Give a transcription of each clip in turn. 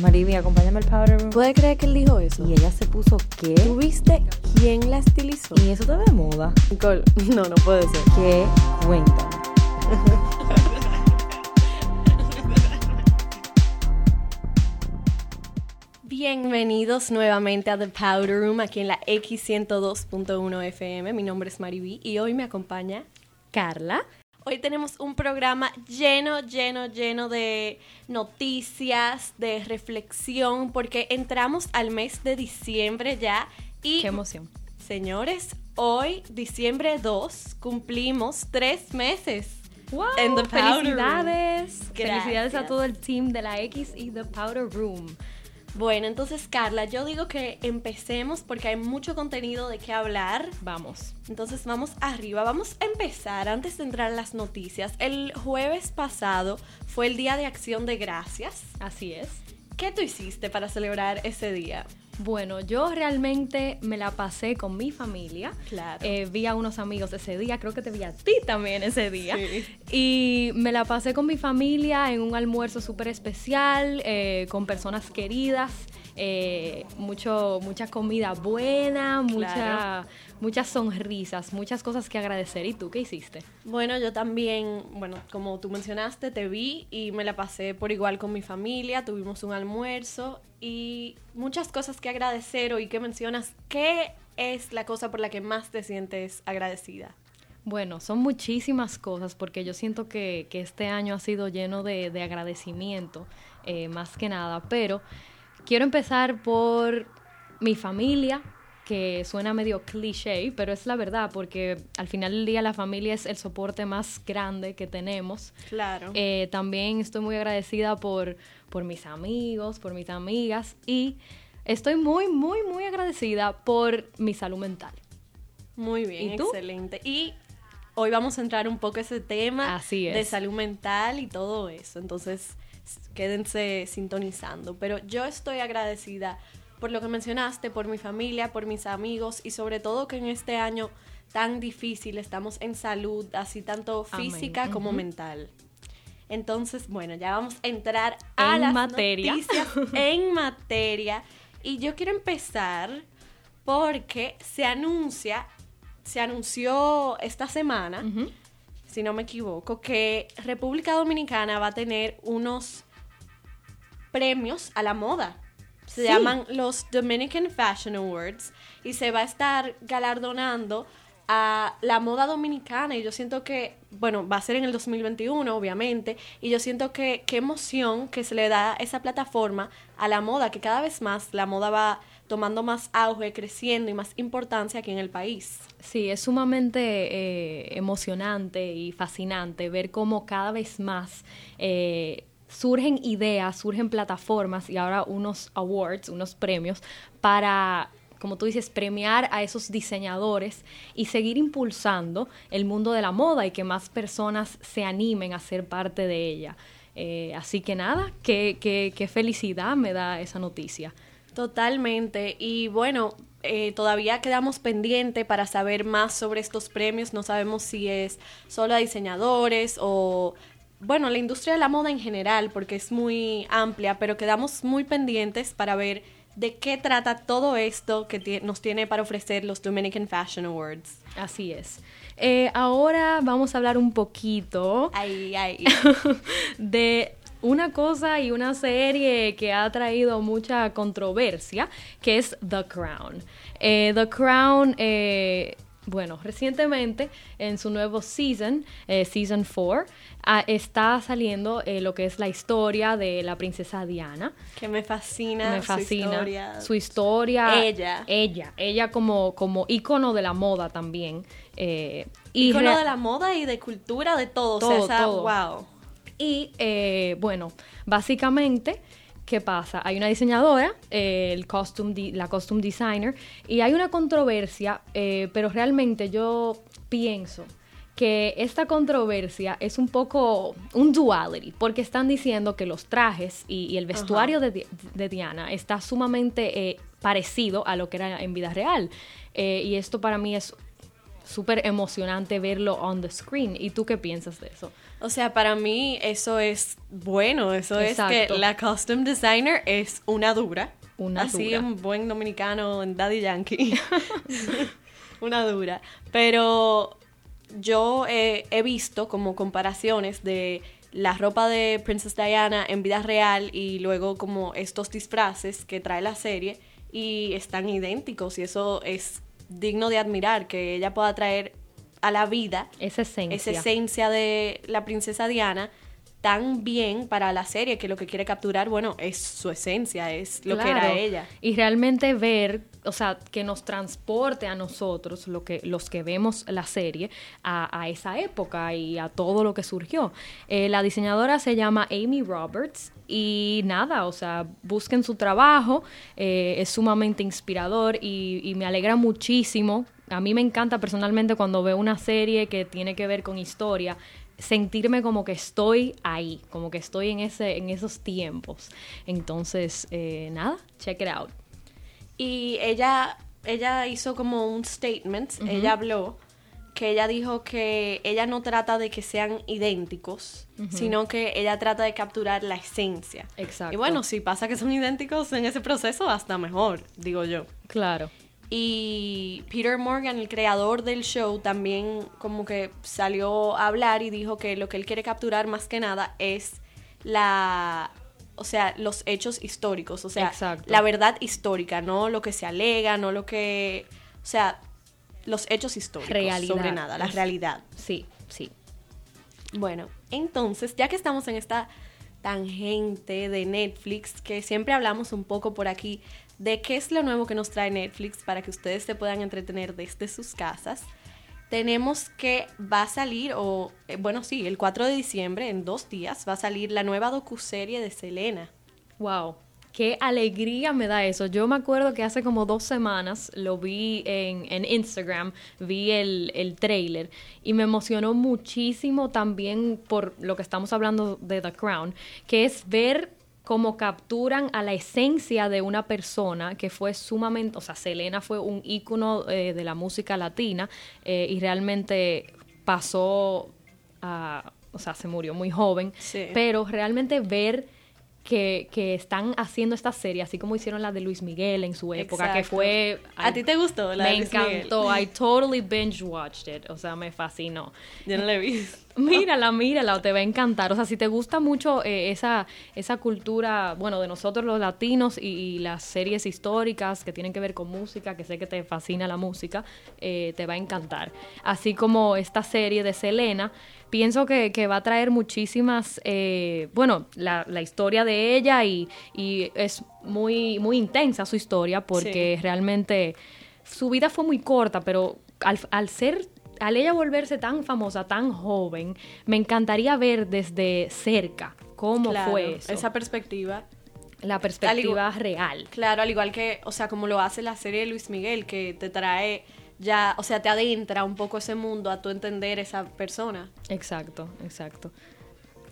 Mariby, acompáñame al powder room. ¿Puedes creer que él dijo eso? Y ella se puso qué? ¿Tú viste quién la estilizó? Y eso te de moda. Nicole, no, no puede ser. ¿Qué? Cuéntame. Bienvenidos nuevamente a The Powder Room aquí en la X102.1 FM. Mi nombre es Mariby y hoy me acompaña Carla. Hoy tenemos un programa lleno, lleno, lleno de noticias, de reflexión, porque entramos al mes de diciembre ya y... Qué emoción. Señores, hoy, diciembre 2, cumplimos tres meses. Wow, en The Powder Room. felicidades. Felicidades a todo el team de la X y The Powder Room. Bueno, entonces Carla, yo digo que empecemos porque hay mucho contenido de qué hablar. Vamos. Entonces vamos arriba, vamos a empezar antes de entrar en las noticias. El jueves pasado fue el Día de Acción de Gracias. Así es. ¿Qué tú hiciste para celebrar ese día? Bueno, yo realmente me la pasé con mi familia. Claro. Eh, vi a unos amigos ese día, creo que te vi a ti también ese día. Sí. Y me la pasé con mi familia en un almuerzo súper especial, eh, con personas queridas, eh, mucho, mucha comida buena, mucha, Claro. muchas sonrisas, muchas cosas que agradecer. ¿Y tú qué hiciste? Bueno, yo también, bueno, como tú mencionaste, te vi y me la pasé por igual con mi familia, tuvimos un almuerzo y muchas cosas que agradecer hoy que mencionas. ¿Qué es la cosa por la que más te sientes agradecida? Bueno, son muchísimas cosas porque yo siento que, que este año ha sido lleno de, de agradecimiento, eh, más que nada, pero quiero empezar por mi familia, que suena medio cliché, pero es la verdad, porque al final del día la familia es el soporte más grande que tenemos. Claro. Eh, también estoy muy agradecida por, por mis amigos, por mis amigas y estoy muy, muy, muy agradecida por mi salud mental. Muy bien, excelente. Y hoy vamos a entrar un poco a ese tema Así es. de salud mental y todo eso. Entonces, quédense sintonizando. Pero yo estoy agradecida por lo que mencionaste, por mi familia, por mis amigos y sobre todo que en este año tan difícil estamos en salud, así tanto Amén. física como mental. Entonces, bueno, ya vamos a entrar a En las materia. noticias en materia. Y yo quiero empezar porque se anuncia, se anunció esta semana. Si no me equivoco, que República Dominicana va a tener unos premios a la moda. Se Sí. llaman los Dominican Fashion Awards y se va a estar galardonando a la moda dominicana y yo siento que, bueno, va a ser en el 2021 obviamente y yo siento que qué emoción que se le da esa plataforma a la moda, que cada vez más la moda va tomando más auge, creciendo y más importancia aquí en el país. Sí, es sumamente eh, emocionante y fascinante ver cómo cada vez más eh, surgen ideas, surgen plataformas y ahora unos awards, unos premios para, como tú dices, premiar a esos diseñadores y seguir impulsando el mundo de la moda y que más personas se animen a ser parte de ella. Eh, así que nada, qué, qué, qué felicidad me da esa noticia. Totalmente. Y bueno, eh, todavía quedamos pendiente para saber más sobre estos premios. No sabemos si es solo a diseñadores o, bueno, la industria de la moda en general, porque es muy amplia, pero quedamos muy pendientes para ver de qué trata todo esto que nos tiene para ofrecer los Dominican Fashion Awards. Así es. Eh, ahora vamos a hablar un poquito Ay, ay. de una cosa y una serie que ha traído mucha controversia, que es The Crown. Eh, The Crown, eh, bueno, recientemente en su nuevo season, eh, Season 4, ah, está saliendo eh, lo que es la historia de la princesa Diana. que me fascina. Me su fascina historia. su historia. Ella. Ella. Ella como, como ícono de la moda también. eh, rea- de la moda y de cultura, de todo. Todo, o sea, esa- todo. wow. Y eh, bueno, básicamente, ¿qué pasa? Hay una diseñadora, eh, el costume la costume designer, y hay una controversia, eh, pero realmente yo pienso que esta controversia es un poco un duality, porque están diciendo que los trajes y, y el vestuario de, de Diana está sumamente eh, parecido a lo que era en vida real. Eh, y esto para mí es súper emocionante verlo on the screen. ¿Y tú qué piensas de eso? O sea, para mí eso es bueno, eso es que la costume designer es una dura. Una Así un buen dominicano en Daddy Yankee. una dura. Pero yo he visto como comparaciones de la ropa de Princess Diana en vida real y luego como estos disfraces que trae la serie y están idénticos y eso es digno de admirar que ella pueda traer a la vida esa esencia, esa esencia de la princesa Diana tan bien para la serie que lo que quiere capturar, bueno, es su esencia, es lo que era ella. Y realmente ver, o sea, que nos transporte a nosotros, lo que, los que vemos la serie, a, esa época y a todo lo que surgió. Eh, la diseñadora se llama Amy Roberts y nada, o sea, busquen su trabajo, eh, es sumamente inspirador y, y me alegra muchísimo a mí me encanta personalmente cuando veo una serie que tiene que ver con historia, sentirme como que estoy ahí, como que estoy en, ese, en esos tiempos. Entonces, eh, nada, check it out. Y ella, ella hizo como un statement, ella habló que ella dijo que ella no trata de que sean idénticos, sino que ella trata de capturar la esencia. Exacto. Y bueno, si pasa que son idénticos en ese proceso, hasta mejor, digo yo. Claro. Y Peter Morgan, el creador del show, también como que salió a hablar y dijo que lo que él quiere capturar más que nada es la, o sea, los hechos históricos, o sea, la verdad histórica, no lo que se alega, no lo que, o sea, los hechos históricos realidad. sobre nada, la realidad. Sí, sí. Bueno, entonces, ya que estamos en esta tangente de Netflix, que siempre hablamos un poco por aquí de qué es lo nuevo que nos trae Netflix para que ustedes se puedan entretener desde sus casas. Tenemos que va a salir, o eh, bueno, sí, el 4 de diciembre, en dos días, va a salir la nueva docuserie de Selena. ¡Wow! Qué alegría me da eso. Yo me acuerdo que hace como dos semanas lo vi en, en Instagram, vi el, el trailer y me emocionó muchísimo también por lo que estamos hablando de The Crown, que es ver cómo capturan a la esencia de una persona que fue sumamente, o sea, Selena fue un ícono eh, de la música latina eh, y realmente pasó a, o sea, se murió muy joven, pero realmente ver que, que, están haciendo esta serie, así como hicieron la de Luis Miguel en su época, que fue... ¿A ti te gustó la Me encantó, I totally binge watched it, o sea, me fascinó. Yo no la he visto. Mírala, mírala, te va a encantar. O sea, si te gusta mucho eh, esa, esa cultura, bueno, de nosotros los latinos y, las series históricas que tienen que ver con música, que sé que te fascina la música, eh, te va a encantar. Así como esta serie de Selena, pienso que, va a traer muchísimas, eh, bueno, la, historia de ella y, es muy, muy intensa su historia porque realmente su vida fue muy corta, pero al, al ser al ella volverse tan famosa, tan joven, me encantaría ver desde cerca cómo fue eso. Esa perspectiva. La perspectiva real. Claro, al igual que, o sea, como lo hace la serie de Luis Miguel, que te trae ya, o sea, te adentra un poco ese mundo a tu entender esa persona. Exacto, exacto.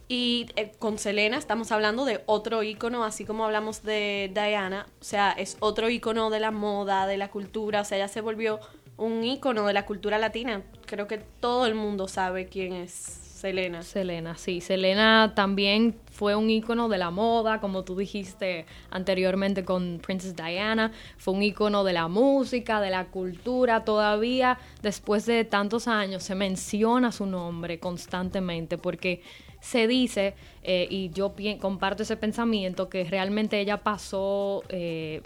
Y eh, con Selena estamos hablando de otro ícono, así como hablamos de Diana, o sea, es otro ícono de la moda, de la cultura, o sea, ella se volvió un ícono de la cultura latina. Creo que todo el mundo sabe quién es Selena. Selena, sí. Selena también fue un ícono de la moda, como tú dijiste anteriormente con Princess Diana. Fue un ícono de la música, de la cultura. Todavía, después de tantos años, se menciona su nombre constantemente porque se dice, eh, y yo comparto ese pensamiento, que realmente ella pasó... Eh,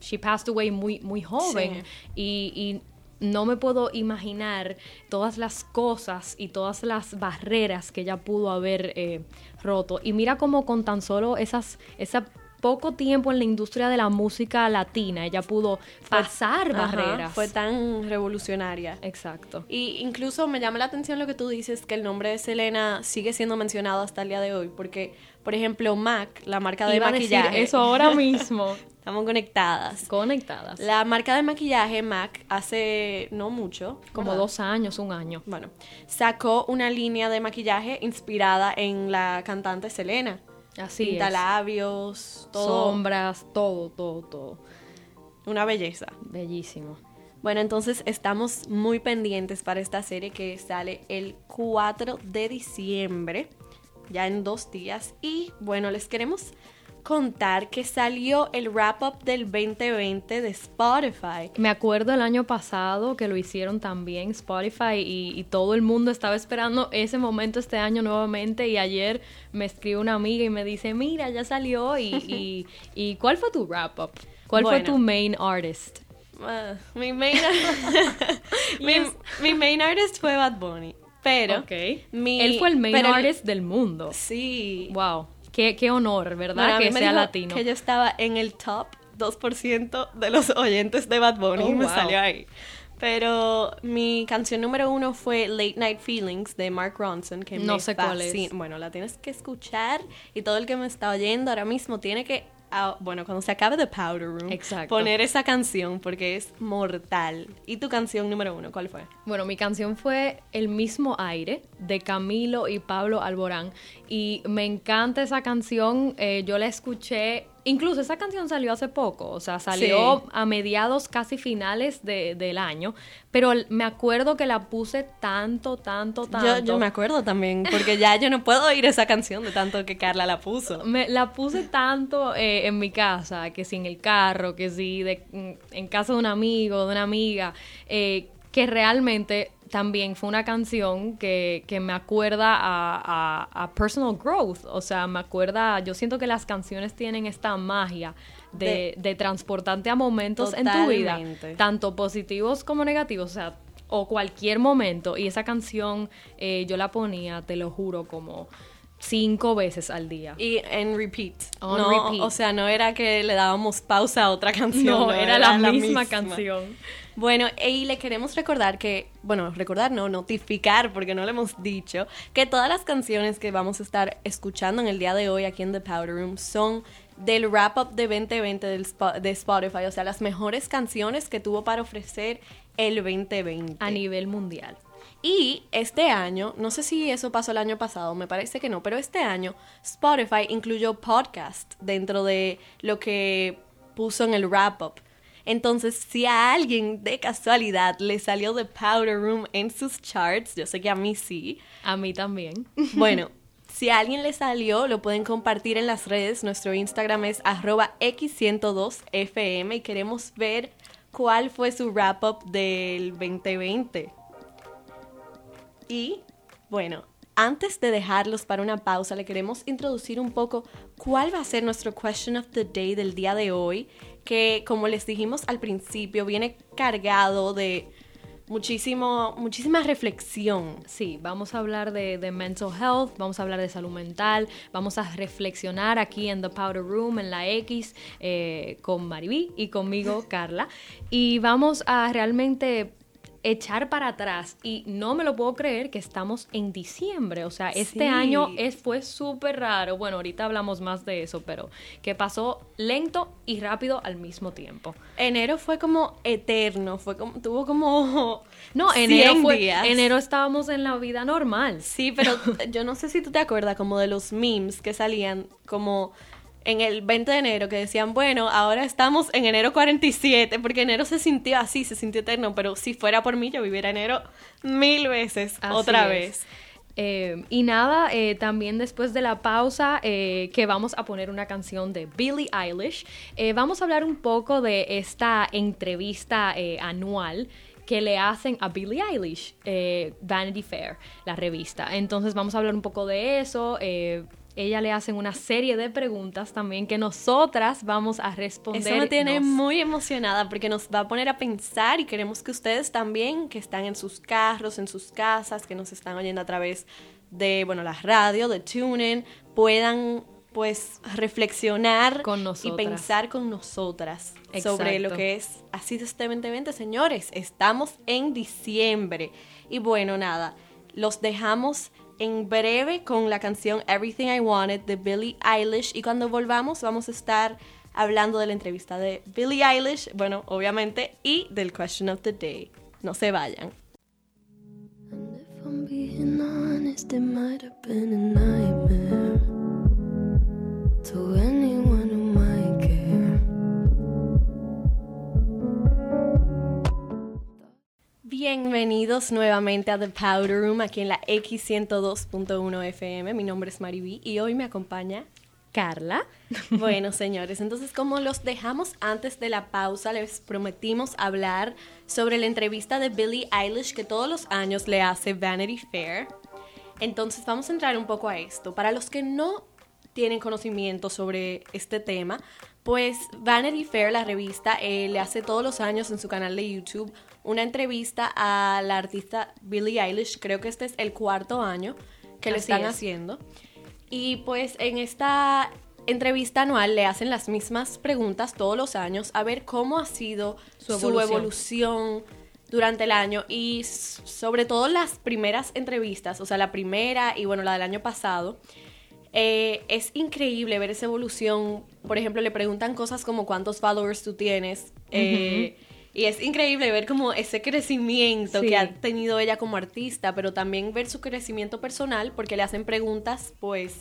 she passed away muy, muy joven y no me puedo imaginar todas las cosas y todas las barreras que ella pudo haber eh, roto. Y mira cómo con tan solo esas, ese poco tiempo en la industria de la música latina, ella pudo pasar barreras. Fue tan revolucionaria. Exacto. Y incluso me llama la atención lo que tú dices, que el nombre de Selena sigue siendo mencionado hasta el día de hoy, porque, por ejemplo, MAC, la marca de maquillaje. eso ahora mismo. Estamos conectadas. Conectadas. La marca de maquillaje MAC hace no mucho. Como dos años, un año. Bueno, sacó una línea de maquillaje inspirada en la cantante Selena. Así Pinta labios, todo. Sombras, todo, todo, todo. Una belleza. Bellísimo. Bueno, entonces estamos muy pendientes para esta serie que sale el 4 de diciembre, ya en dos días. Y bueno, les queremos contar que salió el wrap-up del 2020 de Spotify. Me acuerdo el año pasado que lo hicieron también Spotify y, todo el mundo estaba esperando ese momento este año nuevamente y ayer me escribe una amiga y me dice, mira, ya salió y, y, ¿cuál fue tu wrap-up? ¿Cuál fue tu main artist? Uh, mi, main mi, main artist fue Bad Bunny. Pero okay. él fue el main artist del mundo. Sí. Wow. Qué, honor, ¿verdad? que sea latino. Que yo estaba en el top 2% de los oyentes de Bad Bunny y oh, me salió ahí. Pero mi canción número uno fue Late Night Feelings de Mark Ronson, que no sé cuál es. Bueno, la tienes que escuchar y todo el que me está oyendo ahora mismo tiene que bueno, cuando se acabe The Powder Room, poner esa canción porque es mortal. ¿Y tu canción número uno, cuál fue? Bueno, mi canción fue El mismo aire de Camilo y Pablo Alborán. Y me encanta esa canción. Eh, yo la escuché Incluso esa canción salió hace poco, o sea, salió a mediados casi finales de, del año, pero me acuerdo que la puse tanto, tanto, tanto. Yo, me acuerdo también, porque ya yo no puedo oír esa canción de tanto que Carla la puso. Me, la puse tanto eh, en mi casa, que si en el carro, que si de, mm, en casa de un amigo, de una amiga, eh, que realmente también fue una canción que, me acuerda a, personal growth, o sea, me acuerda, yo siento que las canciones tienen esta magia de, transportarte a momentos en tu vida, tanto positivos como negativos, o sea, o cualquier momento, y esa canción eh, yo la ponía, te lo juro, como cinco veces al día. Y en repeat. O sea, no era que le dábamos pausa a otra canción. No, era, la, misma canción. Bueno, y le queremos recordar que, bueno, recordar no, notificar, porque no le hemos dicho, que todas las canciones que vamos a estar escuchando en el día de hoy aquí en The Powder Room son del wrap-up de 2020 del de Spotify, o sea, las mejores canciones que tuvo para ofrecer el 2020. A nivel mundial. Y este año, no sé si eso pasó el año pasado, me parece que no, pero este año Spotify incluyó podcast dentro de lo que puso en el wrap-up. Entonces, si a alguien de casualidad le salió The Powder Room en sus charts, yo sé que a mí sí. A mí también. Bueno, si a alguien le salió, lo pueden compartir en las redes. Nuestro Instagram es arroba x102fm y queremos ver cuál fue su wrap-up del 2020. Y, bueno, antes de dejarlos para una pausa, le queremos introducir un poco cuál va a ser nuestro question of the day del día de hoy que como les dijimos al principio, viene cargado de muchísimo, muchísima reflexión. Sí, vamos a hablar de, mental health, vamos a hablar de salud mental, vamos a reflexionar aquí en The Powder Room, en la X, eh, con Mariví y conmigo, Carla. Y vamos a realmente echar para atrás y no me lo puedo creer que estamos en diciembre, o sea, este año es, fue súper raro, bueno, ahorita hablamos más de eso, pero que pasó lento y rápido al mismo tiempo. Enero fue como eterno, fue como, tuvo como... No, enero fue, enero estábamos en la vida normal. Sí, pero yo no sé si tú te acuerdas como de los memes que salían como en el 20 de enero que decían, bueno, ahora estamos en enero 47, porque enero se sintió así, se sintió eterno, pero si fuera por mí yo viviera enero mil veces otra vez. Eh, y nada, eh, también después de la pausa eh, que vamos a poner una canción de Billie Eilish, vamos a hablar un poco de esta entrevista anual que le hacen a Billie Eilish, Vanity Fair, la revista. Entonces vamos a hablar un poco de eso ella le hacen una serie de preguntas también que nosotras vamos a responder. Eso me tiene muy emocionada porque nos va a poner a pensar y queremos que ustedes también, que están en sus carros, en sus casas, que nos están oyendo a través de, bueno, la radio, de TuneIn, puedan pues reflexionar con y pensar con nosotras sobre lo que es así de este 2020. Señores, estamos en diciembre y bueno, nada, los dejamos en breve con la canción Everything I Wanted de Billie Eilish y cuando volvamos vamos a estar hablando de la entrevista de Billie Eilish, bueno, obviamente, y del Question of the Day. No se vayan. Bienvenidos nuevamente a The Powder Room aquí en la X102.1 FM. Mi nombre es Mariví y hoy me acompaña Carla. Bueno, señores, entonces como los dejamos antes de la pausa, les prometimos hablar sobre la entrevista de Billie Eilish que todos los años le hace Vanity Fair. Entonces vamos a entrar un poco a esto. Para los que no tienen conocimiento sobre este tema, pues Vanity Fair, la revista, eh, le hace todos los años en su canal de YouTube una entrevista a la artista Billie Eilish. Creo que este es el cuarto año que le están haciendo. Y pues en esta entrevista anual le hacen las mismas preguntas todos los años a ver cómo ha sido su evolución, durante el año y sobre todo las primeras entrevistas, o sea, la primera y bueno, la del año pasado. Eh, es increíble ver esa evolución. Por ejemplo, le preguntan cosas como cuántos followers tú tienes. Eh, y es increíble ver como ese crecimiento que ha tenido ella como artista, pero también ver su crecimiento personal porque le hacen preguntas pues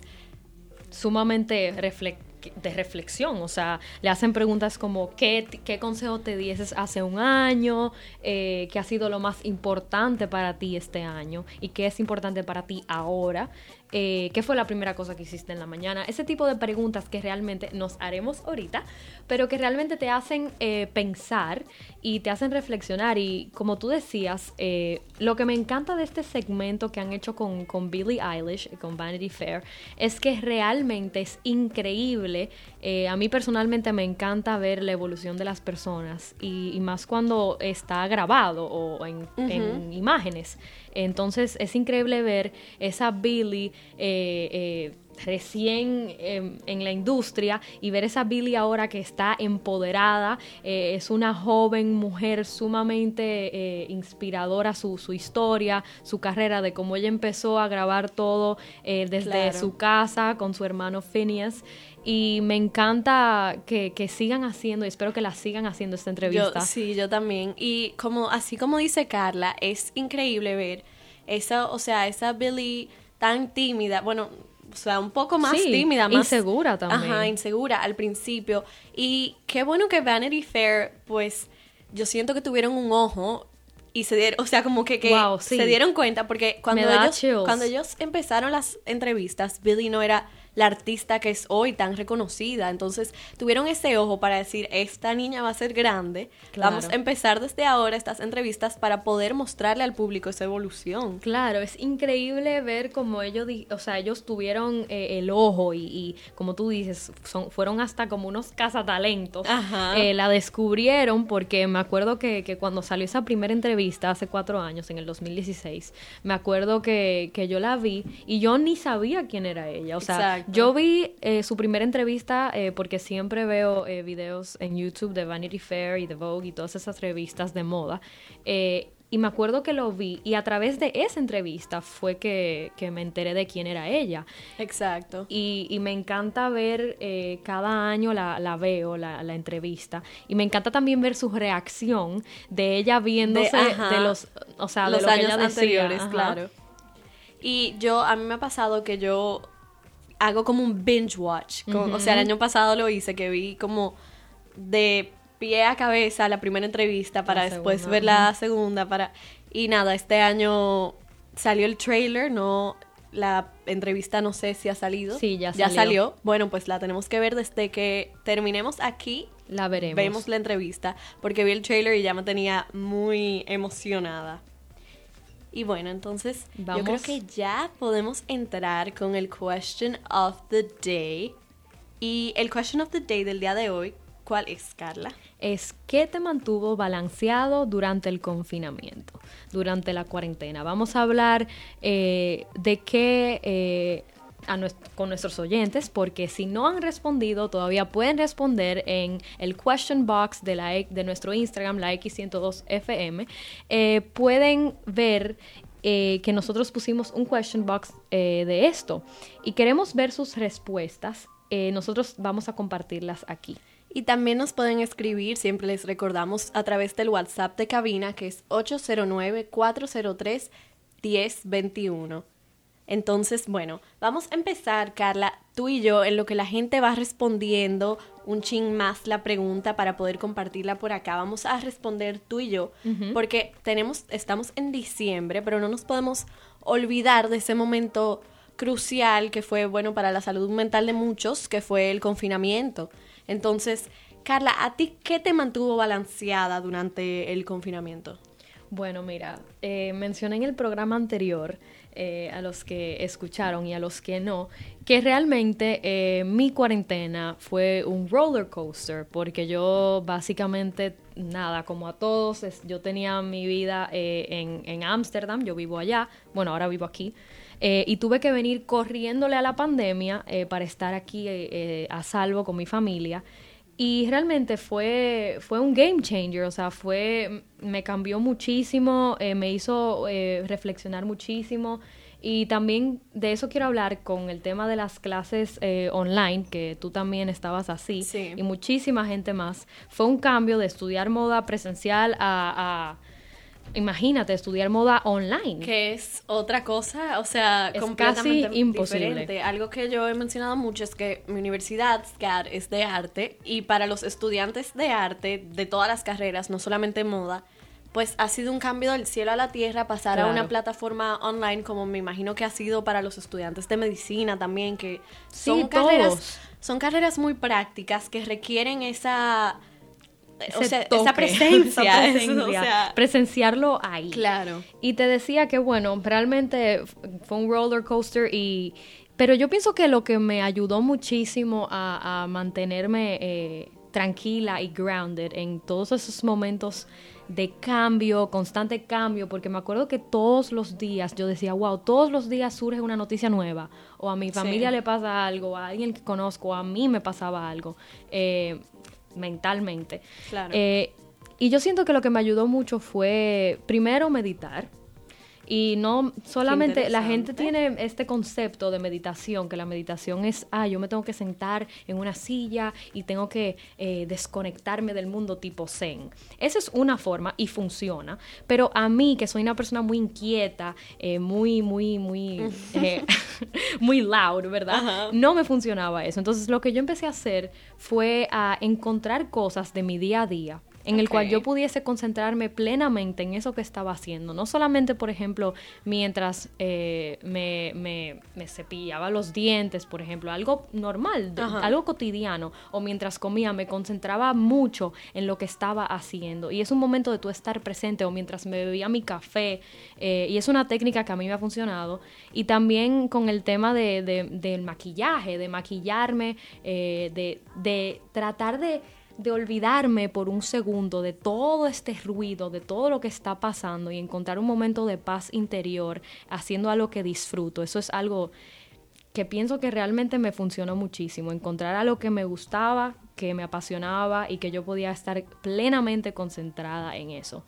sumamente de reflexión, o sea, le hacen preguntas como ¿qué, qué consejo te dieses hace un año? Eh, ¿Qué ha sido lo más importante para ti este año? ¿Y qué es importante para ti ahora? Eh, qué fue la primera cosa que hiciste en la mañana, ese tipo de preguntas que realmente nos haremos ahorita, pero que realmente te hacen eh, pensar y te hacen reflexionar. Y como tú decías, eh, lo que me encanta de este segmento que han hecho con, con Billie Eilish, con Vanity Fair, es que realmente es increíble. a mí personalmente me encanta ver la evolución de las personas y, más cuando está grabado o en, en imágenes. Entonces es increíble ver esa Billy eh, eh, recién em, en la industria y ver esa Billy ahora que está empoderada, eh, es una joven mujer sumamente inspiradora, su, su, historia, su carrera, de cómo ella empezó a grabar todo desde su casa con su hermano Phineas. Y me encanta que, sigan haciendo, y espero que la sigan haciendo esta entrevista. sí, yo también. Y como, así como dice Carla, es increíble ver esa, o sea, esa Billy tan tímida, bueno, o sea, un poco más tímida, más insegura también. Ajá, insegura al principio. Y qué bueno que Vanity Fair, pues, yo siento que tuvieron un ojo y se dieron, o sea, como que, que se dieron cuenta porque cuando ellos, cuando ellos empezaron las entrevistas, Billy no era la artista que es hoy tan reconocida. Entonces tuvieron ese ojo para decir, esta niña va a ser grande. Vamos a empezar desde ahora estas entrevistas para poder mostrarle al público esa evolución. Claro, es increíble ver cómo ellos, o sea, ellos tuvieron eh, el ojo y, como tú dices, son, fueron hasta como unos cazatalentos. Eh, la descubrieron porque me acuerdo que, que, cuando salió esa primera entrevista hace cuatro años, en el 2016, me acuerdo que, que yo la vi y yo ni sabía quién era ella. O sea, yo vi eh, su primera entrevista eh, porque siempre veo eh, videos en YouTube de Vanity Fair y de Vogue y todas esas revistas de moda. y me acuerdo que lo vi y a través de esa entrevista fue que, me enteré de quién era ella. Exacto. Y, me encanta ver, cada año la, veo, la, entrevista. Y me encanta también ver su reacción de ella viéndose de, los, o sea, los años anteriores, claro. Y yo, a mí me ha pasado que yo hago como un binge watch. O sea, el año pasado lo hice, que vi como de pie a cabeza la primera entrevista para después ver la segunda. para Y nada, este año salió el trailer, no la entrevista no sé si ha salido. Sí, ya salió. Ya salió. Bueno, pues la tenemos que ver desde que terminemos aquí. La veremos. Vemos la entrevista, porque vi el trailer y ya me tenía muy emocionada. Y bueno, entonces yo creo que ya podemos entrar con el question of the day. Y el question of the day del día de hoy, ¿cuál es, Carla? Es ¿qué te mantuvo balanceado durante el confinamiento, durante la cuarentena? Vamos a hablar eh, de qué eh, con nuestros oyentes, porque si no han respondido, todavía pueden responder en el question box de, la, de nuestro Instagram, la X102FM. Eh, pueden ver eh, que nosotros pusimos un question box eh, de esto y queremos ver sus respuestas. nosotros vamos a compartirlas aquí. Y también nos pueden escribir, siempre les recordamos, a través del WhatsApp de cabina, que es 809-403-1021. Entonces, bueno, vamos a empezar, Carla, tú y yo, en lo que la gente va respondiendo un chin más la pregunta para poder compartirla por acá. Vamos a responder tú y yo, porque tenemos, estamos en diciembre, pero no nos podemos olvidar de ese momento crucial que fue bueno para la salud mental de muchos, que fue el confinamiento. Entonces, Carla, ¿a ti qué te mantuvo balanceada durante el confinamiento? Bueno, mira, eh, mencioné en el programa anterior eh, a los que escucharon y a los que no, que realmente eh, mi cuarentena fue un roller coaster, porque yo básicamente, nada, como a todos, yo tenía mi vida en Ámsterdam, yo vivo allá, bueno, ahora vivo aquí, y tuve que venir corriéndole a la pandemia para estar aquí a salvo con mi familia. Y realmente fue, fue un game changer, o sea, fue, me cambió muchísimo, eh, me hizo eh, reflexionar muchísimo. Y también de eso quiero hablar con el tema de las clases eh, online, que tú también estabas así, y muchísima gente más. Fue un cambio de estudiar moda presencial a imagínate estudiar moda online. Que es otra cosa, o sea, es casi imposible. Algo que yo he mencionado mucho es que mi universidad, SCAD, es de arte y para los estudiantes de arte de todas las carreras, no solamente moda, pues ha sido un cambio del cielo a la tierra pasar a una plataforma online como me imagino que ha sido para los estudiantes de medicina también, que son carreras son carreras muy prácticas que requieren esa o sea, esa presencia, presenciarlo ahí. Claro. Y te decía que bueno, realmente fue un roller coaster y pero yo pienso que lo que me ayudó muchísimo a, mantenerme eh, tranquila y grounded en todos esos momentos de cambio, constante cambio, porque me acuerdo que todos los días yo decía, wow, todos los días surge una noticia nueva, o a mi familia le pasa algo, a alguien que conozco, a mí me pasaba algo. Eh, mentalmente. Eh, y yo siento que lo que me ayudó mucho fue, primero, meditar. Y no solamente la gente tiene este concepto de meditación, que la meditación es, ah, yo me tengo que sentar en una silla y tengo que eh, desconectarme del mundo tipo zen. Esa es una forma y funciona, pero a mí, que soy una persona muy inquieta, eh, muy, muy, muy, eh, muy loud, ¿verdad? No me funcionaba eso. Entonces lo que yo empecé a hacer fue a encontrar cosas de mi día a día en el cual yo pudiese concentrarme plenamente en eso que estaba haciendo. No solamente, por ejemplo, mientras eh, me, me, me, cepillaba los dientes, por ejemplo, algo normal, algo cotidiano, o mientras comía, me concentraba mucho en lo que estaba haciendo. Y es un momento de tú estar presente, o mientras me bebía mi café, eh, y es una técnica que a mí me ha funcionado. Y también con el tema de, del maquillaje, de maquillarme, eh, de, de tratar de de olvidarme por un segundo de todo este ruido, de todo lo que está pasando y encontrar un momento de paz interior haciendo algo que disfruto. Eso es algo que pienso que realmente me funcionó muchísimo, encontrar algo que me gustaba, que me apasionaba y que yo podía estar plenamente concentrada en eso.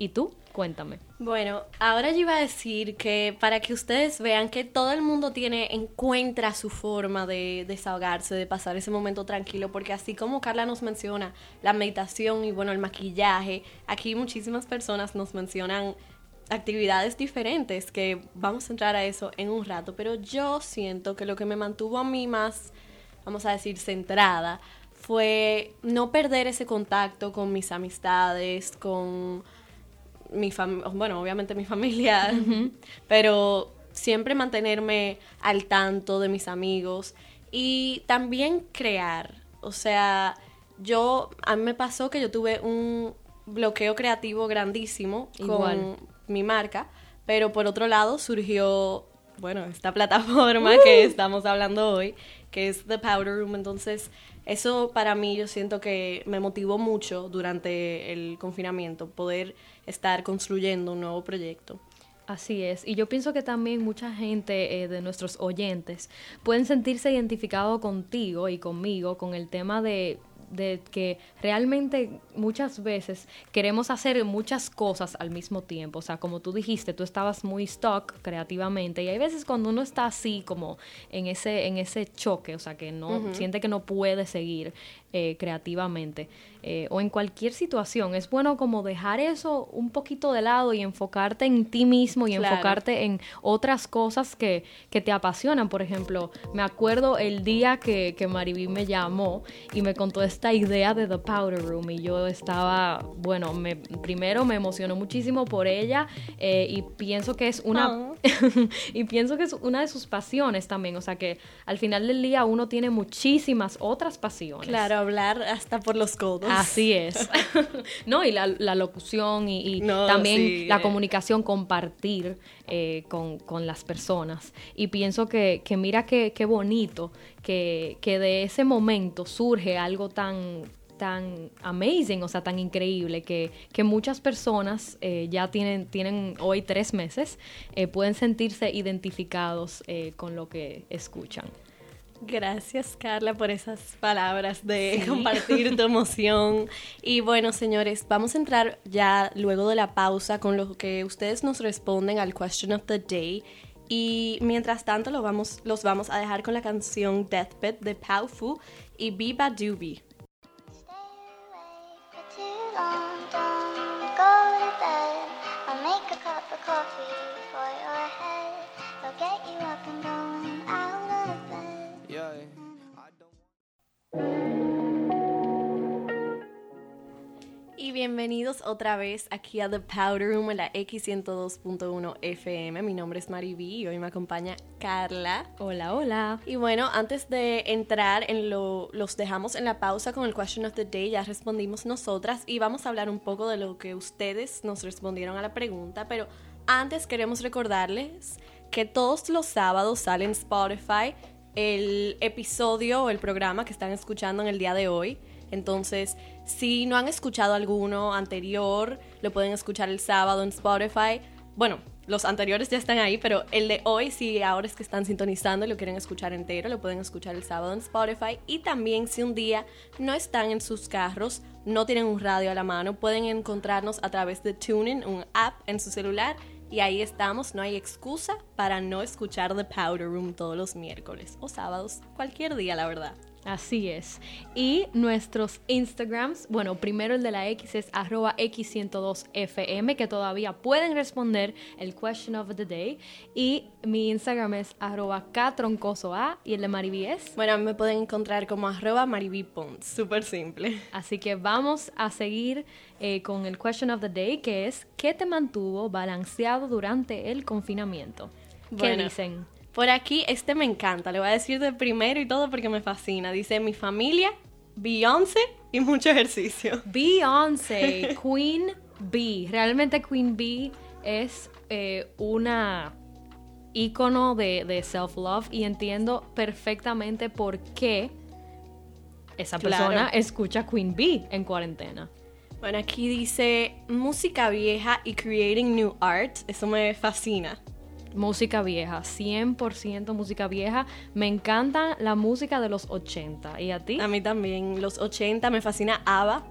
¿Y tú? Cuéntame. Bueno, ahora yo iba a decir que para que ustedes vean que todo el mundo tiene, encuentra su forma de desahogarse, de pasar ese momento tranquilo, porque así como Carla nos menciona la meditación y bueno, el maquillaje, aquí muchísimas personas nos mencionan actividades diferentes, que vamos a entrar a eso en un rato, pero yo siento que lo que me mantuvo a mí más, vamos a decir, centrada, fue no perder ese contacto con mis amistades, con mi bueno, obviamente mi familia, pero siempre mantenerme al tanto de mis amigos y también crear. O sea, yo, a mí me pasó que yo tuve un bloqueo creativo grandísimo con mi marca, pero por otro lado surgió, bueno, esta plataforma que estamos hablando hoy, que es The Powder Room, entonces eso para mí yo siento que me motivó mucho durante el confinamiento, poder estar construyendo un nuevo proyecto. Así es, y yo pienso que también mucha gente eh, de nuestros oyentes pueden sentirse identificados contigo y conmigo con el tema de de que realmente muchas veces queremos hacer muchas cosas al mismo tiempo. O sea, como tú dijiste, tú estabas muy stuck creativamente y hay veces cuando uno está así como en ese, en ese choque, o sea, que no siente que no puede seguir eh, creativamente eh, o en cualquier situación, es bueno como dejar eso un poquito de lado y enfocarte en ti mismo y enfocarte en otras cosas que, que, te apasionan. Por ejemplo, me acuerdo el día que, que Mariví me llamó y me contó esta idea de The Powder Room y yo estaba, bueno, me, primero me emocionó muchísimo por ella eh, y pienso que es una ah. y pienso que es una de sus pasiones también, o sea que al final del día uno tiene muchísimas otras pasiones. Claro, hablar hasta por los codos. Así es. no, y la, locución y, también la eh. comunicación, compartir eh, con, las personas. Y pienso que, mira qué bonito que, que de ese momento surge algo tan tan amazing, o sea, tan increíble, que, que muchas personas eh, ya tienen, tienen hoy tres meses, pueden sentirse identificados con lo que escuchan. Gracias Carla por esas palabras de compartir tu emoción. Y bueno, señores, vamos a entrar ya luego de la pausa con lo que ustedes nos responden al question of the day. Y mientras tanto lo vamos, los vamos a dejar con la canción Deathbed de Fu y Biba Doobie. Y bienvenidos otra vez aquí a The Powder Room en la X102.1 FM. Mi nombre es Mari y hoy me acompaña Carla. Hola, hola. Y bueno, antes de entrar en lo, los dejamos en la pausa con el question of the day, ya respondimos nosotras y vamos a hablar un poco de lo que ustedes nos respondieron a la pregunta, pero antes queremos recordarles que todos los sábados sale en Spotify el episodio o el programa que están escuchando en el día de hoy. Entonces, si no han escuchado alguno anterior, lo pueden escuchar el sábado en Spotify. Bueno, los anteriores ya están ahí, pero el de hoy, si ahora es que están sintonizando y lo quieren escuchar entero, lo pueden escuchar el sábado en Spotify. Y también si un día no están en sus carros, no tienen un radio a la mano, pueden encontrarnos a través de TuneIn, un app en su celular. Y ahí estamos, no hay excusa para no escuchar The Powder Room todos los miércoles o sábados, cualquier día, la verdad. Así es. Y nuestros Instagrams, bueno, primero el de la X es arroba X102FM, que todavía pueden responder el question of the day. Y mi Instagram es arroba Ktroncosoa y el de Mariví es. Bueno, me pueden encontrar como arroba Pons, súper simple. Así que vamos a seguir eh, con el question of the day, que es ¿qué te mantuvo balanceado durante el confinamiento? ¿Qué dicen? Por aquí, este me encanta, le voy a decir de primero y todo porque me fascina. Dice mi familia, Beyoncé y mucho ejercicio. Beyoncé, Queen Bee. Realmente Queen Bee es eh, una ícono de, self-love y entiendo perfectamente por qué esa persona escucha Queen Bee en cuarentena. Bueno, aquí dice música vieja y creating new art. Eso me fascina. Música vieja, 100% música vieja. Me encanta la música de los 80. ¿Y a ti? A mí también. Los 80 me fascina ABBA.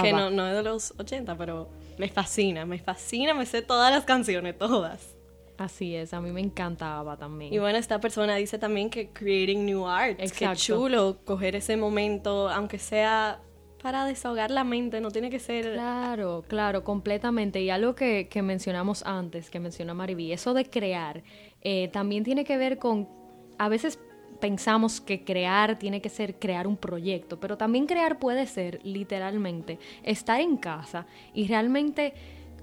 Que no, no es de los 80, pero me fascina, me fascina, me sé todas las canciones, todas. Así es, a mí me encantaba también. Y bueno, esta persona dice también que creating new art. Exacto. Qué chulo coger ese momento, aunque sea para desahogar la mente, no tiene que ser... Claro, claro, completamente. Y algo que, que mencionamos antes, que menciona Mariví, eso de crear, eh, también tiene que ver con, a veces pensamos que crear tiene que ser crear un proyecto, pero también crear puede ser literalmente estar en casa y realmente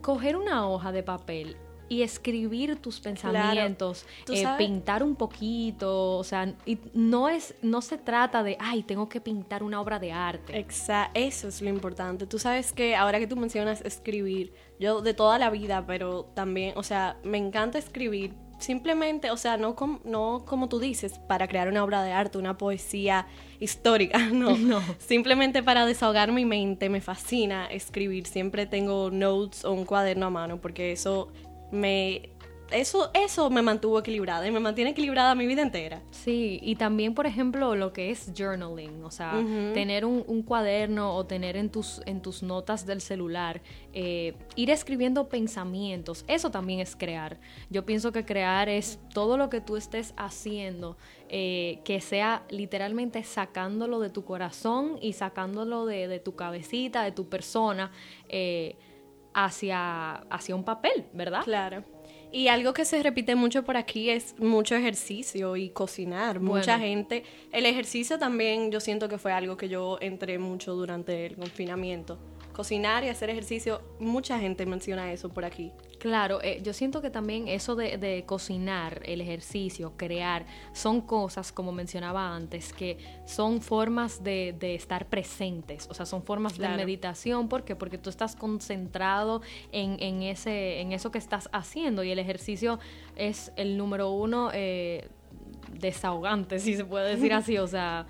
coger una hoja de papel y escribir tus pensamientos, eh, pintar un poquito, o sea, y no es, no se trata de, ay, tengo que pintar una obra de arte. Exacto, eso es lo importante. Tú sabes que ahora que tú mencionas escribir, yo de toda la vida, pero también, o sea, me encanta escribir. Simplemente, o sea, no, no como tú dices, para crear una obra de arte, una poesía histórica, no. no. Simplemente para desahogar mi mente, me fascina escribir. Siempre tengo notes o un cuaderno a mano porque eso me eso, eso me mantuvo equilibrada y me mantiene equilibrada mi vida entera. Sí, y también, por ejemplo, lo que es journaling, o sea, tener un, un, cuaderno o tener en tus, en tus notas del celular, eh, ir escribiendo pensamientos, eso también es crear. Yo pienso que crear es todo lo que tú estés haciendo, eh, que sea literalmente sacándolo de tu corazón y sacándolo de, de tu cabecita, de tu persona. Eh, hacia, hacia un papel, ¿verdad? Claro. Y algo que se repite mucho por aquí es mucho ejercicio y cocinar. Mucha gente. El ejercicio también yo siento que fue algo que yo entré mucho durante el confinamiento cocinar y hacer ejercicio, mucha gente menciona eso por aquí. Claro, eh, yo siento que también eso de, cocinar, el ejercicio, crear, son cosas, como mencionaba antes, que son formas de, estar presentes, o sea, son formas de meditación. ¿Por qué? Porque tú estás concentrado en, ese, en eso que estás haciendo y el ejercicio es el número uno eh, desahogante, si se puede decir así, o sea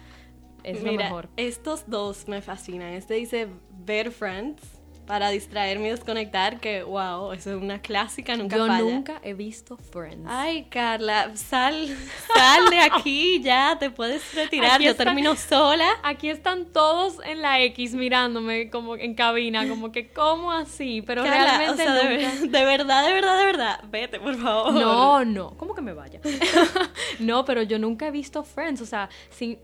es lo mejor. Estos dos me fascinan. Este dice ver Friends para distraerme y desconectar, que wow, eso es una clásica, nunca Yo falla. nunca he visto Friends. Ay, Carla, sal, sal de aquí ya, te puedes retirar, yo termino sola. Aquí están todos en la X mirándome como en cabina, como que ¿cómo así? Pero realmente de, verdad, de verdad, de verdad, vete, por favor. No, no, ¿cómo que me vaya? no, pero yo nunca he visto Friends, o sea,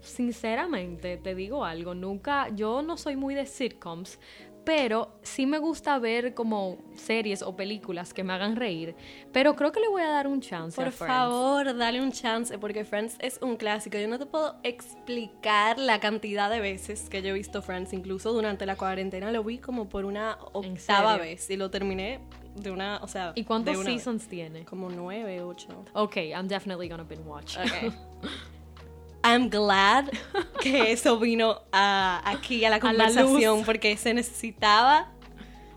sinceramente te digo algo, nunca, yo no soy muy de sitcoms, pero sí me gusta ver como series o películas que me hagan reír, pero creo que le voy a dar un chance. Por favor, dale un chance, porque Friends es un clásico. Yo no te puedo explicar la cantidad de veces que yo he visto Friends, incluso durante la cuarentena lo vi como por una octava vez y lo terminé de una, o sea... ¿Y cuántos seasons tiene? Como nueve, ocho. Ok, I'm definitely gonna binge watch. Okay. I'm glad que eso vino aquí a la conversación porque se necesitaba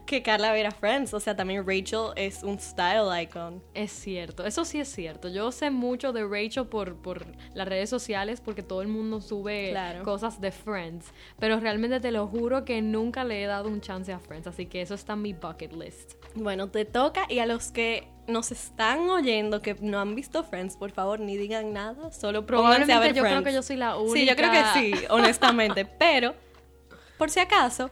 que Carla viera Friends. O sea, también Rachel es un style icon. Es cierto, eso sí es cierto. Yo sé mucho de Rachel por, por las redes sociales porque todo el mundo sube cosas de Friends. Pero realmente te lo juro que nunca le he dado un chance a Friends. Así que eso está en mi bucket list. Bueno, te toca y a los que nos están oyendo que no han visto Friends, por favor, ni digan nada, solo pónganse a ver yo creo que yo soy la única. Sí, yo creo que sí, honestamente, pero por si acaso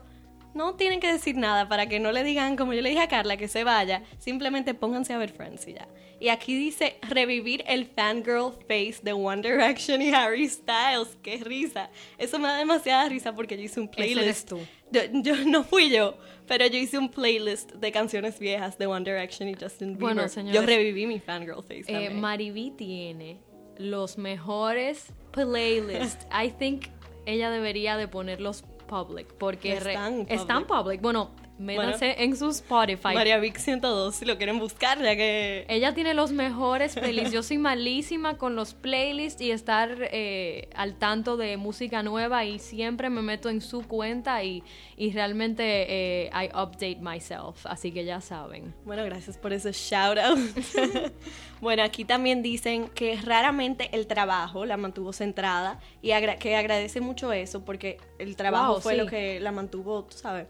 no tienen que decir nada para que no le digan, como yo le dije a Carla, que se vaya. Simplemente pónganse a ver Friends y ya. Y aquí dice revivir el fangirl face de One Direction y Harry Styles. ¡Qué risa! Eso me da demasiada risa porque yo hice un playlist. tú. Yo, no fui yo, pero yo hice un playlist de canciones viejas de One Direction y Justin Bieber. Bueno, señores, yo reviví mi fangirl face. Eh, Mariví tiene los mejores playlists. I think ella debería de ponerlos public, porque están, public. Bueno, métanse en su Spotify. María Vic 102, si lo quieren buscar, ya que... Ella tiene los mejores playlists. Yo soy malísima con los playlists y estar eh, al tanto de música nueva y siempre me meto en su cuenta y, y realmente eh, I update myself, así que ya saben. Bueno, gracias por ese shout out. bueno, aquí también dicen que raramente el trabajo la mantuvo centrada y que agradece mucho eso porque el trabajo fue lo que la mantuvo, tú sabes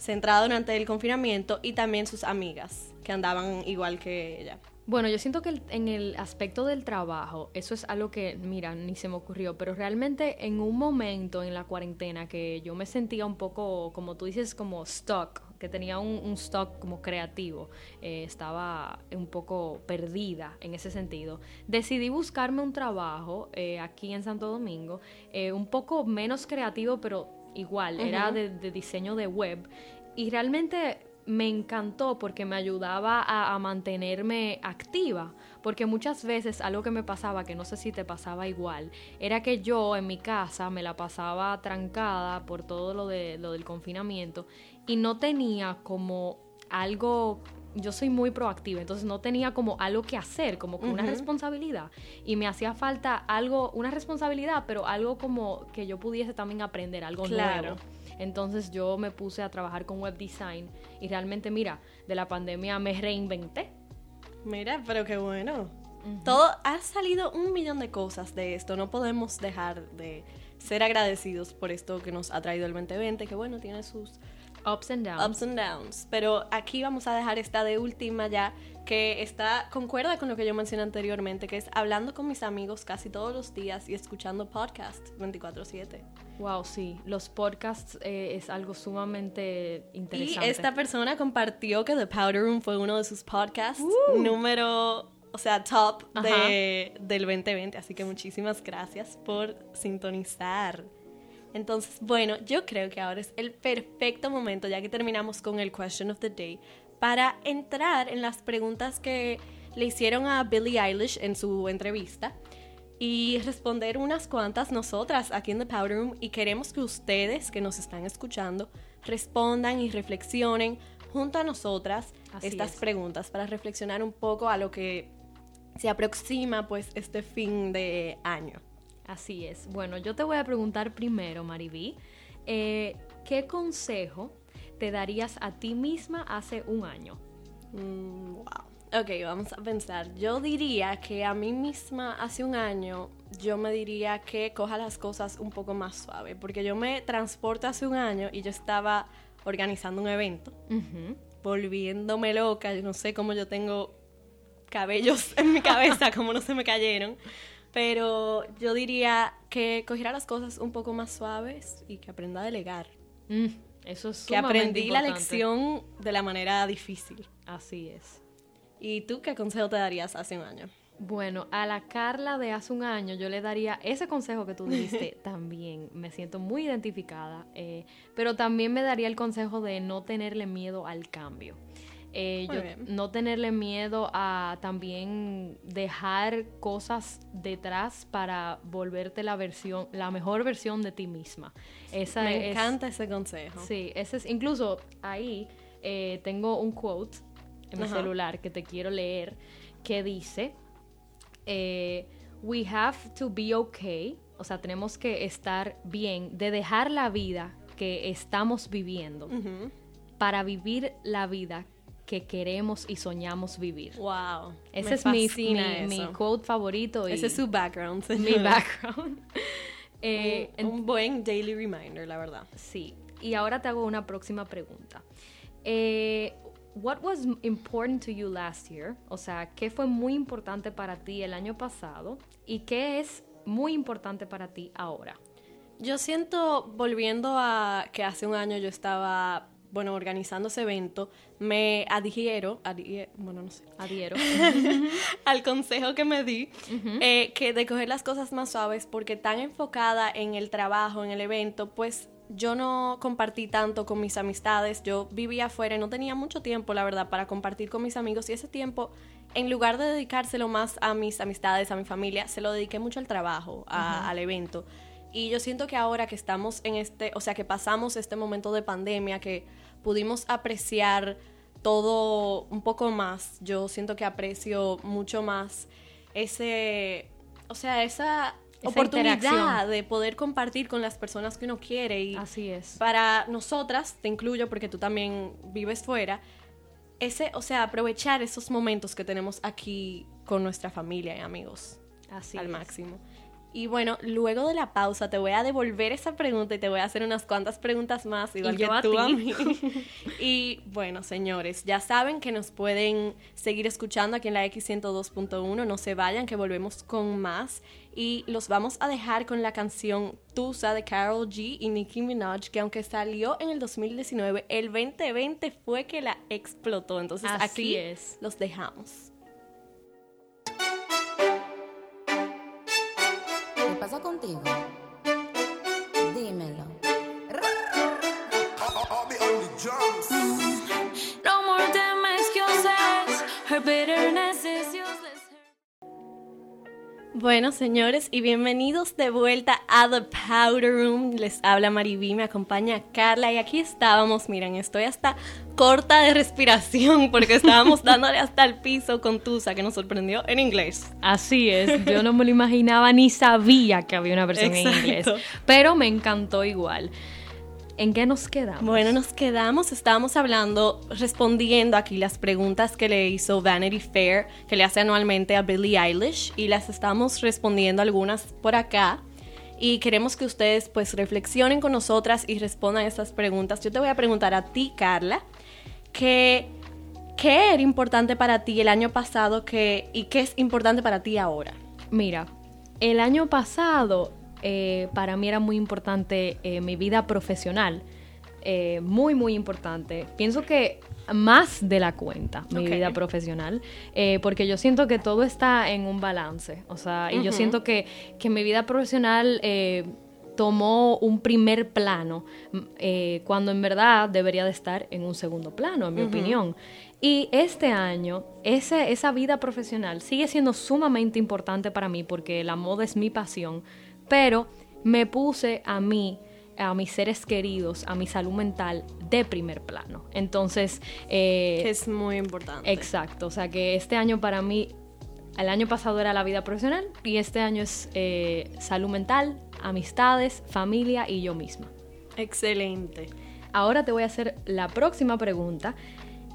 centrada durante el confinamiento y también sus amigas que andaban igual que ella. Bueno, yo siento que en el aspecto del trabajo, eso es algo que, mira, ni se me ocurrió, pero realmente en un momento en la cuarentena que yo me sentía un poco, como tú dices, como stuck, que tenía un, stock como creativo, eh, estaba un poco perdida en ese sentido, decidí buscarme un trabajo eh, aquí en Santo Domingo, eh, un poco menos creativo, pero igual, era de, diseño de web. Y realmente me encantó porque me ayudaba a, mantenerme activa, porque muchas veces algo que me pasaba, que no sé si te pasaba igual, era que yo en mi casa me la pasaba trancada por todo lo, de, lo del confinamiento y no tenía como algo yo soy muy proactiva, entonces no tenía como algo que hacer, como una responsabilidad. Y me hacía falta algo, una responsabilidad, pero algo como que yo pudiese también aprender, algo nuevo. Entonces yo me puse a trabajar con web design y realmente, mira, de la pandemia me reinventé. Mira, pero qué bueno. Todo, ha salido un millón de cosas de esto. No podemos dejar de ser agradecidos por esto que nos ha traído el 2020, que bueno, tiene sus Ups and downs. Ups and downs. Pero aquí vamos a dejar esta de última ya, que está, concuerda con lo que yo mencioné anteriormente, que es hablando con mis amigos casi todos los días y escuchando podcasts 24/7. Wow, sí, los podcasts eh, es algo sumamente interesante. Y esta persona compartió que The Powder Room fue uno de sus podcasts número, o sea, top de, del 2020, así que muchísimas gracias por sintonizar. Entonces, bueno, yo creo que ahora es el perfecto momento, ya que terminamos con el Question of the Day, para entrar en las preguntas que le hicieron a Billie Eilish en su entrevista y responder unas cuantas nosotras aquí en The Powder Room y queremos que ustedes que nos están escuchando respondan y reflexionen junto a nosotras estas preguntas para reflexionar un poco a lo que se aproxima pues este fin de año. Así es. Bueno, yo te voy a preguntar primero, Mariví, eh, ¿qué consejo te darías a ti misma hace un año? Mm, wow. Ok, vamos a pensar. Yo diría que a mí misma hace un año, yo me diría que coja las cosas un poco más suave, porque yo me transporto hace un año y yo estaba organizando un evento, volviéndome loca, yo no sé cómo yo tengo cabellos en mi cabeza, cómo no se me cayeron. Pero yo diría que cogiera las cosas un poco más suaves y que aprenda a delegar. Mm, eso es Que aprendí la lección de la manera difícil. Así es. ¿Y tú qué consejo te darías hace un año? Bueno, a la Carla de hace un año yo le daría ese consejo que tú diste también. Me siento muy identificada, eh, pero también me daría el consejo de no tenerle miedo al cambio. Eh, no tenerle miedo a también dejar cosas detrás para volverte la versión, la mejor versión de ti misma. Esa Me encanta ese consejo. Sí, ese es, incluso ahí eh, tengo un quote en mi celular que te quiero leer que dice, eh, we have to be okay, o sea, tenemos que estar bien de dejar la vida que estamos viviendo para vivir la vida que queremos y soñamos vivir. Wow. Ese es mi, mi, quote favorito. Ese es su background. Mi background. Eh, un, buen daily reminder, la verdad. Sí. Y ahora te hago una próxima pregunta. Eh, what was important to you last year? O sea, ¿qué fue muy importante para ti el año pasado? ¿Y qué es muy importante para ti ahora? Yo siento, volviendo a que hace un año yo estaba bueno, organizando ese evento, me adhiero, bueno, no sé, adhiero al consejo que me di, eh, que de coger las cosas más suaves, porque tan enfocada en el trabajo, en el evento, pues yo no compartí tanto con mis amistades, yo vivía afuera y no tenía mucho tiempo, la verdad, para compartir con mis amigos y ese tiempo, en lugar de dedicárselo más a mis amistades, a mi familia, se lo dediqué mucho al trabajo, al evento. Y yo siento que ahora que estamos en este, o sea, que pasamos este momento de pandemia, que pudimos apreciar todo un poco más, yo siento que aprecio mucho más ese, o sea, esa, oportunidad de poder compartir con las personas que uno quiere. Y Así es. Para nosotras, te incluyo porque tú también vives fuera, ese, o sea, aprovechar esos momentos que tenemos aquí con nuestra familia y amigos. Así al máximo. Y bueno, luego de la pausa te voy a devolver esa pregunta y te voy a hacer unas cuantas preguntas más, igual que tú a mí. y bueno, señores, ya saben que nos pueden seguir escuchando aquí en la X102.1. No se vayan, que volvemos con más. Y los vamos a dejar con la canción Tusa de Carol G y Nicki Minaj, que aunque salió en el 2019, el 2020 fue que la explotó. Entonces aquí es. los dejamos. Pasa contigo? Dímelo. No more damn excuses. Her bitterness is useless. Bueno, señores, y bienvenidos de vuelta a The Powder Room. Les habla Mariví, me acompaña Carla y aquí estábamos, miren, estoy hasta corta de respiración porque estábamos dándole hasta el piso con Tusa, que nos sorprendió en inglés. Así es, yo no me lo imaginaba ni sabía que había una versión en inglés, pero me encantó igual. ¿En qué nos quedamos? Bueno, nos quedamos, estábamos hablando, respondiendo aquí las preguntas que le hizo Vanity Fair, que le hace anualmente a Billie Eilish, y las estamos respondiendo algunas por acá. y queremos que ustedes pues reflexionen con nosotras y respondan estas preguntas. Yo te voy a preguntar a ti, Carla, que, ¿qué era importante para ti el año pasado que, y qué es importante para ti ahora? Mira, el año pasado eh, para mí era muy importante eh, mi vida profesional. Eh, muy, muy importante. Pienso que más de la cuenta, mi vida profesional, eh, porque yo siento que todo está en un balance. O sea, y yo siento que, que mi vida profesional eh, tomó un primer plano, m- eh, cuando en verdad debería de estar en un segundo plano, en mi opinión. Y este año, ese, esa vida profesional sigue siendo sumamente importante para mí porque la moda es mi pasión, pero me puse a mí, a mis seres queridos, a mi salud mental de primer plano. Entonces, eh, es muy importante. Exacto, o sea que este año para mí, el año pasado era la vida profesional y este año es eh, salud mental, amistades, familia y yo misma. Excelente. Ahora te voy a hacer la próxima pregunta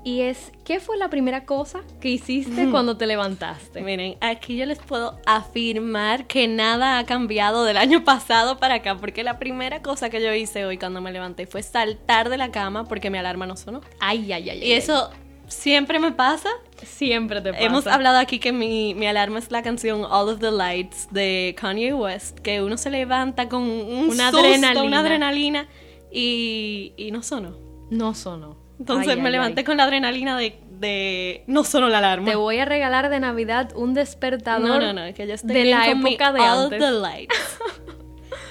y es, ¿qué fue la primera cosa que hiciste cuando te levantaste? Miren, aquí yo les puedo afirmar que nada ha cambiado del año pasado para acá, porque la primera cosa que yo hice hoy cuando me levanté fue saltar de la cama porque mi alarma no sonó. Ay, ay, ay. Y eso siempre me pasa. siempre te pasa. Hemos hablado aquí que mi, mi alarma es la canción All of the Lights de Kanye West, que uno se levanta con un Una susto, adrenalina. una adrenalina y, y no sonó. No sonó. Entonces Ay, me ay, levanté ay. con la adrenalina de, de no sonó la alarma. Te voy a regalar de Navidad un despertador No, no, no, que estoy de la mi época de All antes. the Lights.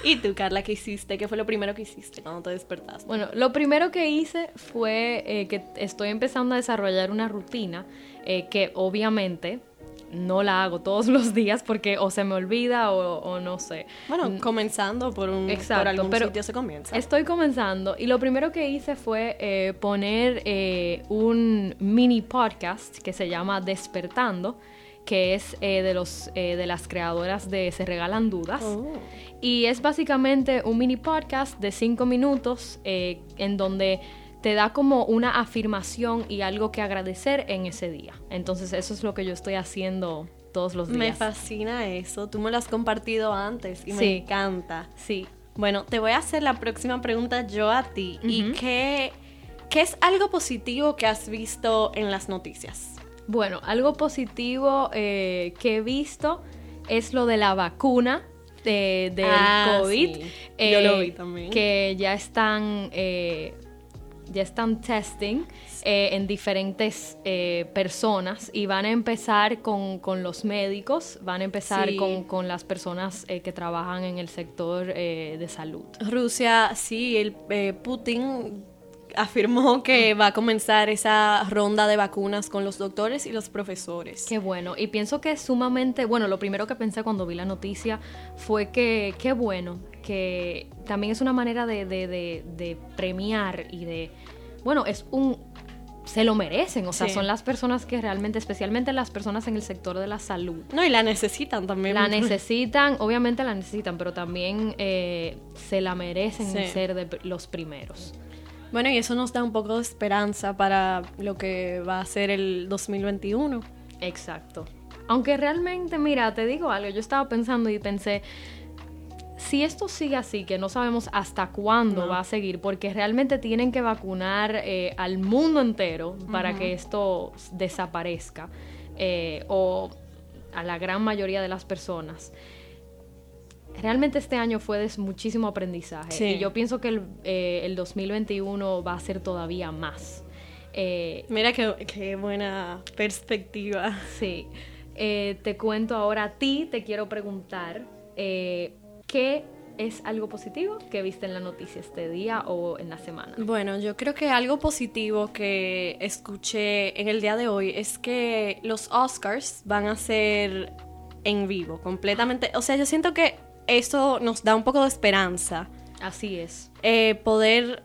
¿Y tú, Carla, qué hiciste? ¿Qué fue lo primero que hiciste cuando te despertaste? Bueno, lo primero que hice fue eh, que estoy empezando a desarrollar una rutina eh, que obviamente no la hago todos los días porque o se me olvida o, o no sé. Bueno, Mm, comenzando por un Exacto, por algún pero sitio se comienza. Estoy comenzando y lo primero que hice fue eh, poner eh, un mini podcast que se llama Despertando, que es eh, de, los, eh, de las creadoras de Se Regalan Dudas. Oh. Y es básicamente un mini podcast de cinco minutos eh, en donde te da como una afirmación y algo que agradecer en ese día. Entonces eso es lo que yo estoy haciendo todos los días. Me fascina eso. Tú me lo has compartido antes y me encanta. Sí. Bueno, te voy a hacer la próxima pregunta yo a ti. ¿Y qué, qué es algo positivo que has visto en las noticias? Bueno, algo positivo eh, que he visto es lo de la vacuna de- del Ah, COVID. sí. eh, Yo lo vi también. Que ya están, eh, ya están testing eh, en diferentes eh, personas y van a empezar con, con los médicos, van a empezar Sí. con, con las personas eh, que trabajan en el sector eh, de salud. Rusia, sí, el eh, Putin afirmó que va a comenzar esa ronda de vacunas con los doctores y los profesores. Qué bueno. Y pienso que es sumamente, bueno, lo primero que pensé cuando vi la noticia fue que qué bueno, que también es una manera de, de- de- de premiar y de, bueno, es un, se lo merecen, o sea, Sí. son las personas que realmente, especialmente las personas en el sector de la salud. No, y la necesitan también. La necesitan, obviamente la necesitan, pero también eh, se la merecen Sí. ser de los primeros. Bueno, y eso nos da un poco de esperanza para lo que va a ser el 2021. Exacto. Aunque realmente, mira, te digo algo, yo estaba pensando y pensé, si esto sigue así, que no sabemos hasta cuándo No. va a seguir, porque realmente tienen que vacunar eh, al mundo entero para que esto desaparezca, eh, o a la gran mayoría de las personas. Realmente este año fue de muchísimo aprendizaje Sí. y yo pienso que el, eh, el 2021 va a ser todavía más. Eh, Mira qué, qué buena perspectiva. Sí. Eh, te cuento ahora a ti, te quiero preguntar, eh, ¿qué es algo positivo que viste en la noticia este día o en la semana? Bueno, yo creo que algo positivo que escuché en el día de hoy es que los Oscars van a ser en vivo, completamente. O sea, yo siento que eso nos da un poco de esperanza. Así es. eh, poder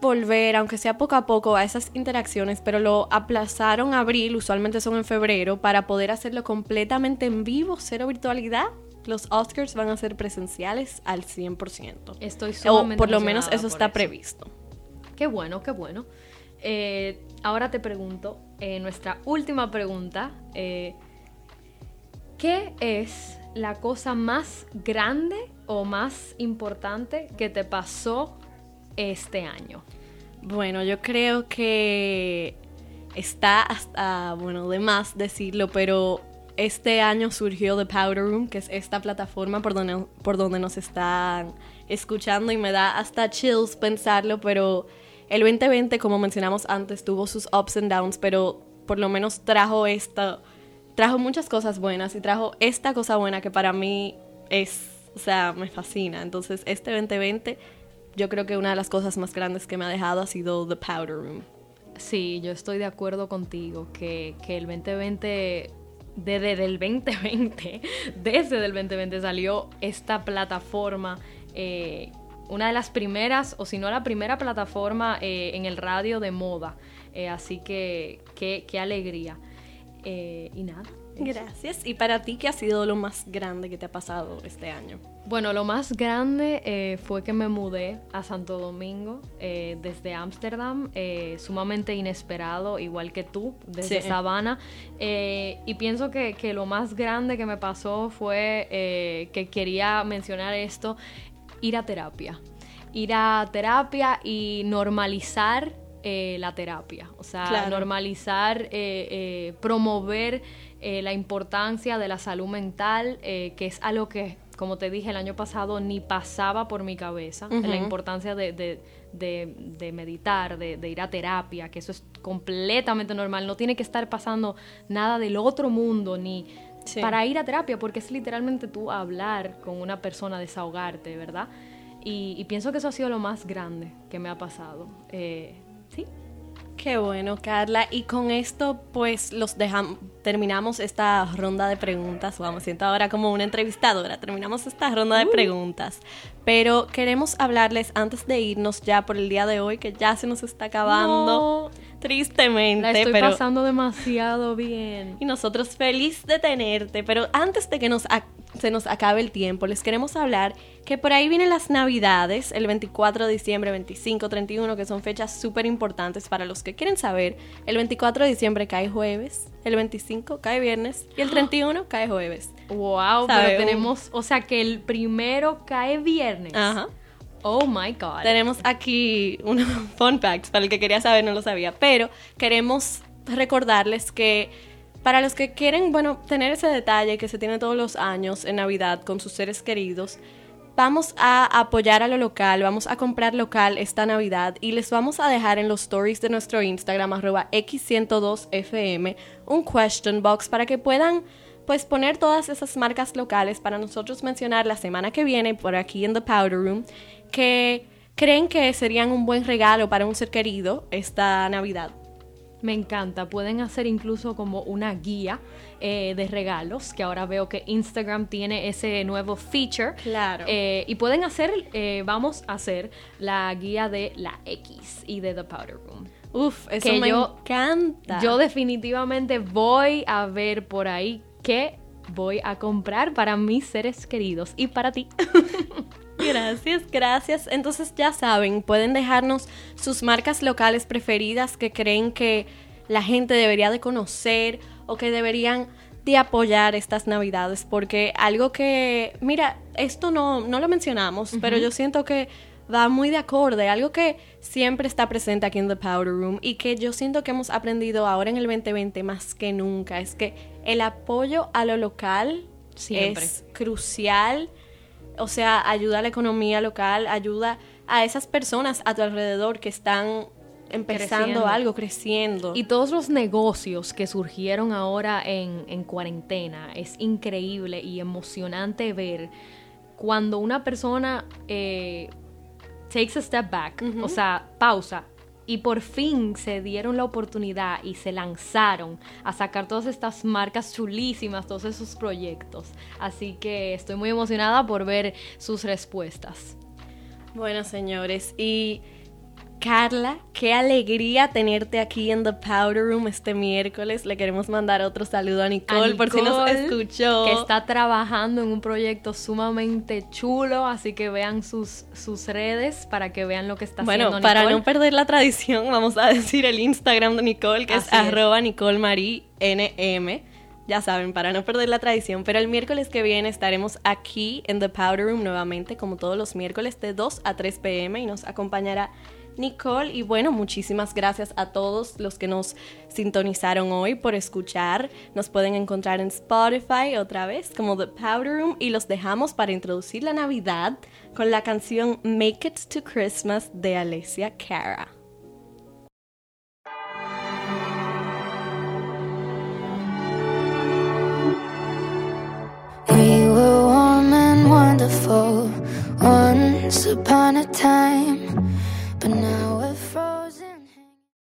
volver, aunque sea poco a poco, a esas interacciones, pero lo aplazaron a abril, usualmente son en febrero, para poder hacerlo completamente en vivo, cero virtualidad. Los Oscars van a ser presenciales al 100%. Estoy O sumamente por lo menos eso está previsto. Qué bueno, qué bueno. Eh, ahora te pregunto, eh, nuestra última pregunta, eh, ¿qué es la cosa más grande o más importante que te pasó este año? Bueno, yo creo que está hasta, bueno, de más decirlo, pero este año surgió The Powder Room, que es esta plataforma por donde, por donde nos están escuchando y me da hasta chills pensarlo, pero el 2020, como mencionamos antes, tuvo sus ups and downs, pero por lo menos trajo esta, trajo muchas cosas buenas y trajo esta cosa buena que para mí es, o sea, me fascina. Entonces, este 2020, yo creo que una de las cosas más grandes que me ha dejado ha sido The Powder Room. Sí, yo estoy de acuerdo contigo que, que el 2020 desde el 2020, desde el 2020 salió esta plataforma, eh, una de las primeras, o si no la primera plataforma eh, en el radio de moda. Eh, así que qué alegría. Y nada. Gracias. ¿Y para ti qué ha sido lo más grande que te ha pasado este año? Bueno, lo más grande eh, fue que me mudé a Santo Domingo eh, desde Ámsterdam, eh, sumamente inesperado, igual que tú, desde Sabana. y pienso que, que, lo más grande que me pasó fue que quería mencionar esto, ir a terapia. Ir a terapia y normalizar la terapia. O sea, normalizar, promover la importancia de la salud mental, que es algo que como te dije el año pasado, ni pasaba por mi cabeza la importancia de, meditar, de, ir a terapia, que eso es completamente normal. No tiene que estar pasando nada del otro mundo, ni para ir a terapia, porque es literalmente tú hablar con una persona, desahogarte, ¿verdad? Y, pienso que eso ha sido lo más grande que me ha pasado. Eh. Qué bueno, Carla. Y con esto, pues, los dejamos, terminamos esta ronda de preguntas. Vamos, siento ahora como una entrevistadora. Terminamos esta ronda de uh. preguntas. Pero queremos hablarles antes de irnos ya por el día de hoy, que ya se nos está acabando. Tristemente. La estoy pasando demasiado bien. Y nosotros feliz de tenerte. Pero antes de que nos se nos acabe el tiempo, les queremos hablar que por ahí vienen las navidades, el 24 de diciembre, 25, 31, que son fechas súper importantes para los que quieren saber. El 24 de diciembre cae jueves, el 25 cae viernes y el 31 cae jueves. Wow, pero tenemos, o sea que el primero cae viernes. Ajá. Oh my God. Tenemos aquí unos fun facts, para el que quería saber no lo sabía, pero queremos recordarles que para los que quieren, bueno, tener ese detalle que se tiene todos los años en Navidad con sus seres queridos, vamos a apoyar a lo local, vamos a comprar local esta Navidad y les vamos a dejar en los stories de nuestro Instagram arroba x102fm un question box para que puedan pues poner todas esas marcas locales para nosotros mencionar la semana que viene por aquí en The Powder Room que creen que serían un buen regalo para un ser querido esta Navidad. Me encanta. Pueden hacer incluso como una guía eh, de regalos, que ahora veo que Instagram tiene ese nuevo feature. Claro. Eh, y pueden hacer, eh, vamos a hacer la guía de la X y de The Powder Room. Uf, eso me encanta. Yo definitivamente voy a ver por ahí qué voy a comprar para mis seres queridos y para ti. Gracias, gracias. Entonces ya saben, pueden dejarnos sus marcas locales preferidas que creen que la gente debería de conocer o que deberían de apoyar estas navidades porque algo que, mira, esto no, no lo mencionamos, pero yo siento que va muy de acorde, algo que siempre está presente aquí en The Powder Room y que yo siento que hemos aprendido ahora en el 2020 más que nunca, es que el apoyo a lo local es crucial o sea, ayuda a la economía local, ayuda a esas personas a tu alrededor que están empezando algo, creciendo. Y todos los negocios que surgieron ahora en, cuarentena, es increíble y emocionante ver cuando una persona eh, takes a step back, o sea, pausa, y por fin se dieron la oportunidad y se lanzaron a sacar todas estas marcas chulísimas, todos esos proyectos. Así que estoy muy emocionada por ver sus respuestas. Bueno, señores, y Carla, qué alegría tenerte aquí en The Powder Room este miércoles. Le queremos mandar otro saludo a Nicole, por si nos escuchó. Que está trabajando en un proyecto sumamente chulo, así que vean sus, sus redes para que vean lo que está haciendo Bueno, para no perder la tradición, vamos a decir el Instagram de Nicole, que es, arroba Nicole NM. ya saben, para no perder la tradición, pero el miércoles que viene estaremos aquí en The Powder Room nuevamente, como todos los miércoles, de 2 a 3 pm y nos acompañará Nicole. Y bueno, muchísimas gracias a todos los que nos sintonizaron hoy por escuchar. Nos pueden encontrar en Spotify otra vez como The Powder Room y los dejamos para introducir la Navidad con la canción Make It to Christmas de Alessia Cara. We were warm and wonderful once upon a time. But now